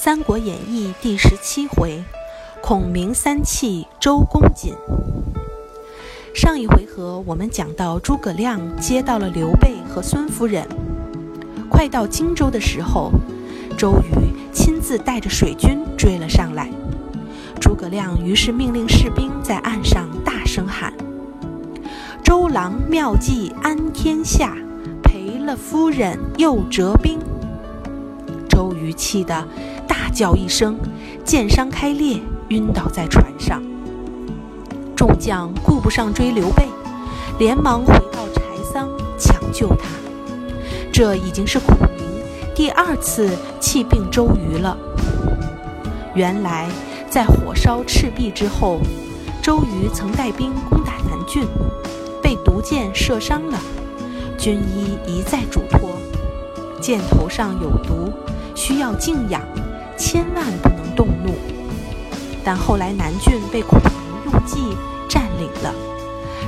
三国演义》第十七回，孔明三气周公瑾。上一回合我们讲到诸葛亮接到了刘备和孙夫人，快到荆州的时候，周瑜亲自带着水军追了上来。诸葛亮于是命令士兵在岸上大声喊：“周郎妙计安天下，赔了夫人又折兵。”周瑜气得大叫一声，箭伤开裂，晕倒在船上。众将顾不上追刘备，连忙回到柴桑抢救他。这已经是孔明第二次气病周瑜了。原来，在火烧赤壁之后，周瑜曾带兵攻打南郡，被毒箭射伤了，军医一再嘱托，箭头上有毒。需要静养，千万不能动怒。但后来南郡被孔明用计占领了，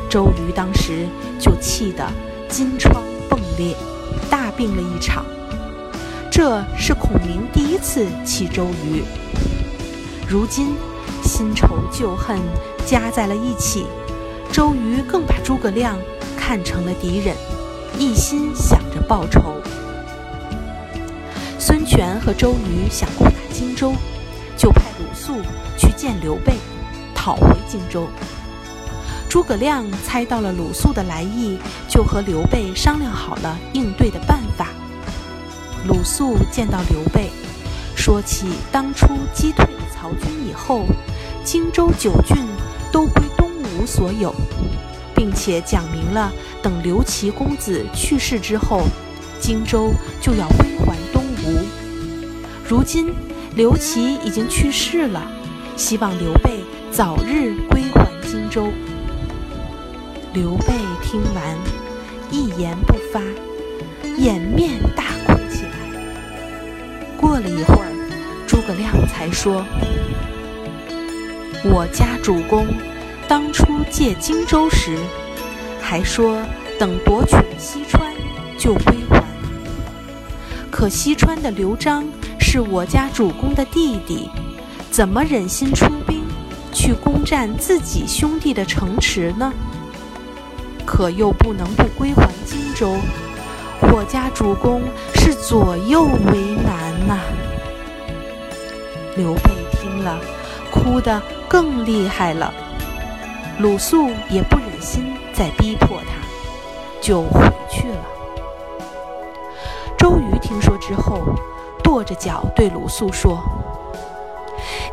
周瑜当时就气得金疮迸裂，大病了一场。这是孔明第一次气周瑜。如今新仇旧恨加在了一起，周瑜更把诸葛亮看成了敌人，一心想着报仇。孙权和周瑜想过荆州，就派鲁肃去见刘备，讨回荆州。诸葛亮猜到了鲁肃的来意，就和刘备商量好了应对的办法。鲁肃见到刘备，说起当初击退了曹军以后，荆州九郡都归东吴所有，并且讲明了等刘琦公子去世之后，荆州就要归还东。吴，如今刘琦已经去世了，希望刘备早日归还荆州。刘备听完，一言不发，掩面大哭起来。过了一会儿，诸葛亮才说：“我家主公当初借荆州时，还说等夺取西川就归还。”可西川的刘璋是我家主公的弟弟，怎么忍心出兵去攻占自己兄弟的城池呢？可又不能不归还荆州，我家主公是左右为难呐。刘备听了，哭得更厉害了。鲁肃也不忍心再逼迫他，就回去了。周瑜听说之后，跺着脚对鲁肃说：“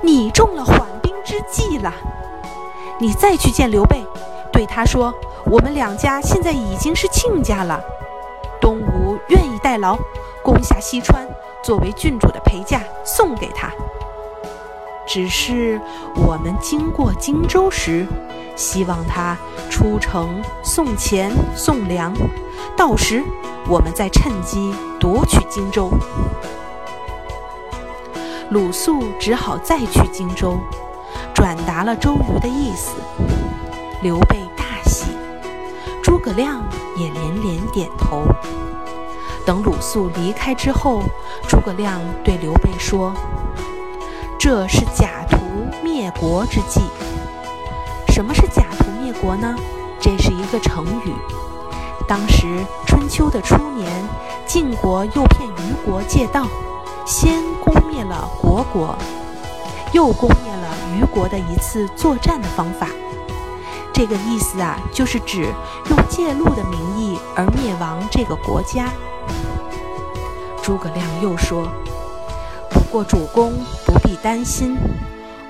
你中了缓兵之计了。你再去见刘备，对他说，我们两家现在已经是亲家了。东吴愿意代劳，攻下西川，作为郡主的陪嫁送给他。只是我们经过荆州时，希望他出城送钱送粮，到时。”我们再趁机夺取荆州。鲁肃只好再去荆州，转达了周瑜的意思。刘备大喜，诸葛亮也连连点头。等鲁肃离开之后，诸葛亮对刘备说：“这是假途灭国之计。什么是假途灭国呢？这是一个成语。”当时春秋的初年，晋国诱骗虞国借道，先攻灭了虢国，又攻灭了虞国的一次作战的方法。这个意思啊，就是指用借路的名义而灭亡这个国家。诸葛亮又说：“不过主公不必担心，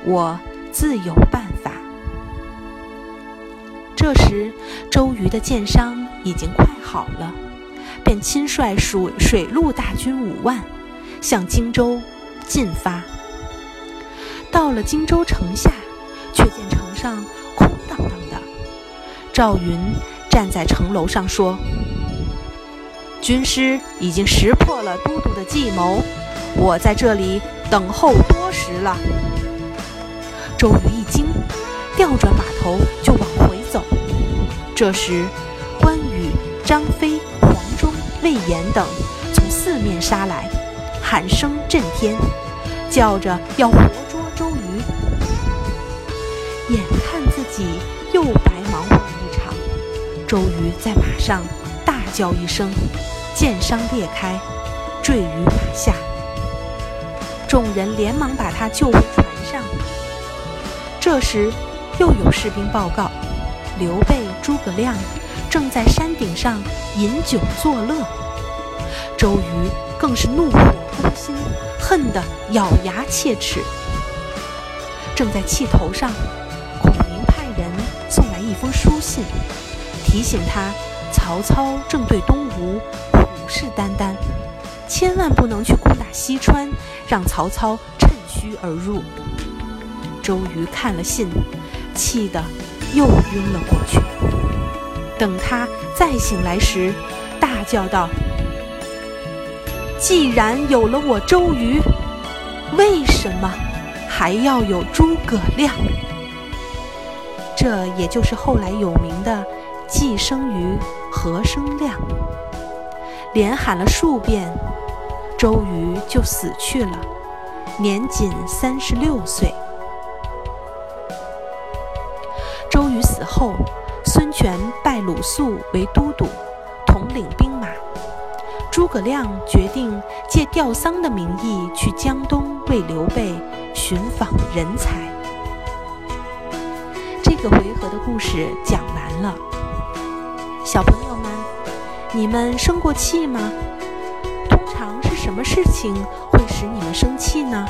我自有办法。”这时，周瑜的箭伤。已经快好了，便亲率水水陆大军五万，向荆州进发。到了荆州城下，却见城上空荡荡的。赵云站在城楼上说：“军师已经识破了都督的计谋，我在这里等候多时了。”周瑜一惊，调转马头就往回走。这时。关羽、张飞、黄忠、魏延等从四面杀来，喊声震天，叫着要活捉周瑜。眼看自己又白忙活了一场，周瑜在马上大叫一声，箭伤裂开，坠于马下。众人连忙把他救回船上。这时，又有士兵报告，刘备、诸葛亮正在山顶上饮酒作乐。周瑜更是怒火攻心，恨得咬牙切齿。正在气头上，孔明派人送来一封书信，提醒他曹操正对东吴虎视眈眈，千万不能去攻打西川，让曹操趁虚而入。周瑜看了信，气得又晕了过去。等他再醒来时，大叫道。既然有了我周瑜，为什么还要有诸葛亮？这也就是后来有名的“既生瑜，何生亮”。连喊了数遍，周瑜就死去了，年仅三十六岁。周瑜死后，孙权拜鲁肃为都督，统领兵。诸葛亮决定借吊丧的名义去江东为刘备寻访人才。这个回合的故事讲完了。小朋友们，你们生过气吗？通常是什么事情会使你们生气呢？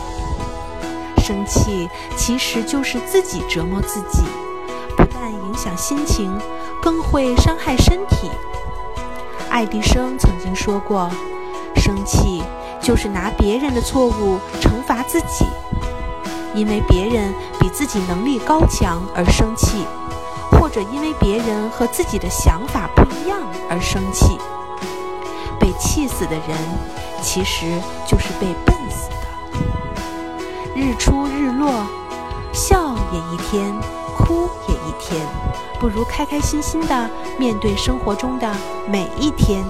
生气其实就是自己折磨自己，不但影响心情，更会伤害身体。爱迪生曾经说过：“生气就是拿别人的错误惩罚自己，因为别人比自己能力高强而生气，或者因为别人和自己的想法不一样而生气。被气死的人，其实就是被笨死的。日出日落，笑也一天，哭也一天。”不如开开心心的面对生活中的每一天。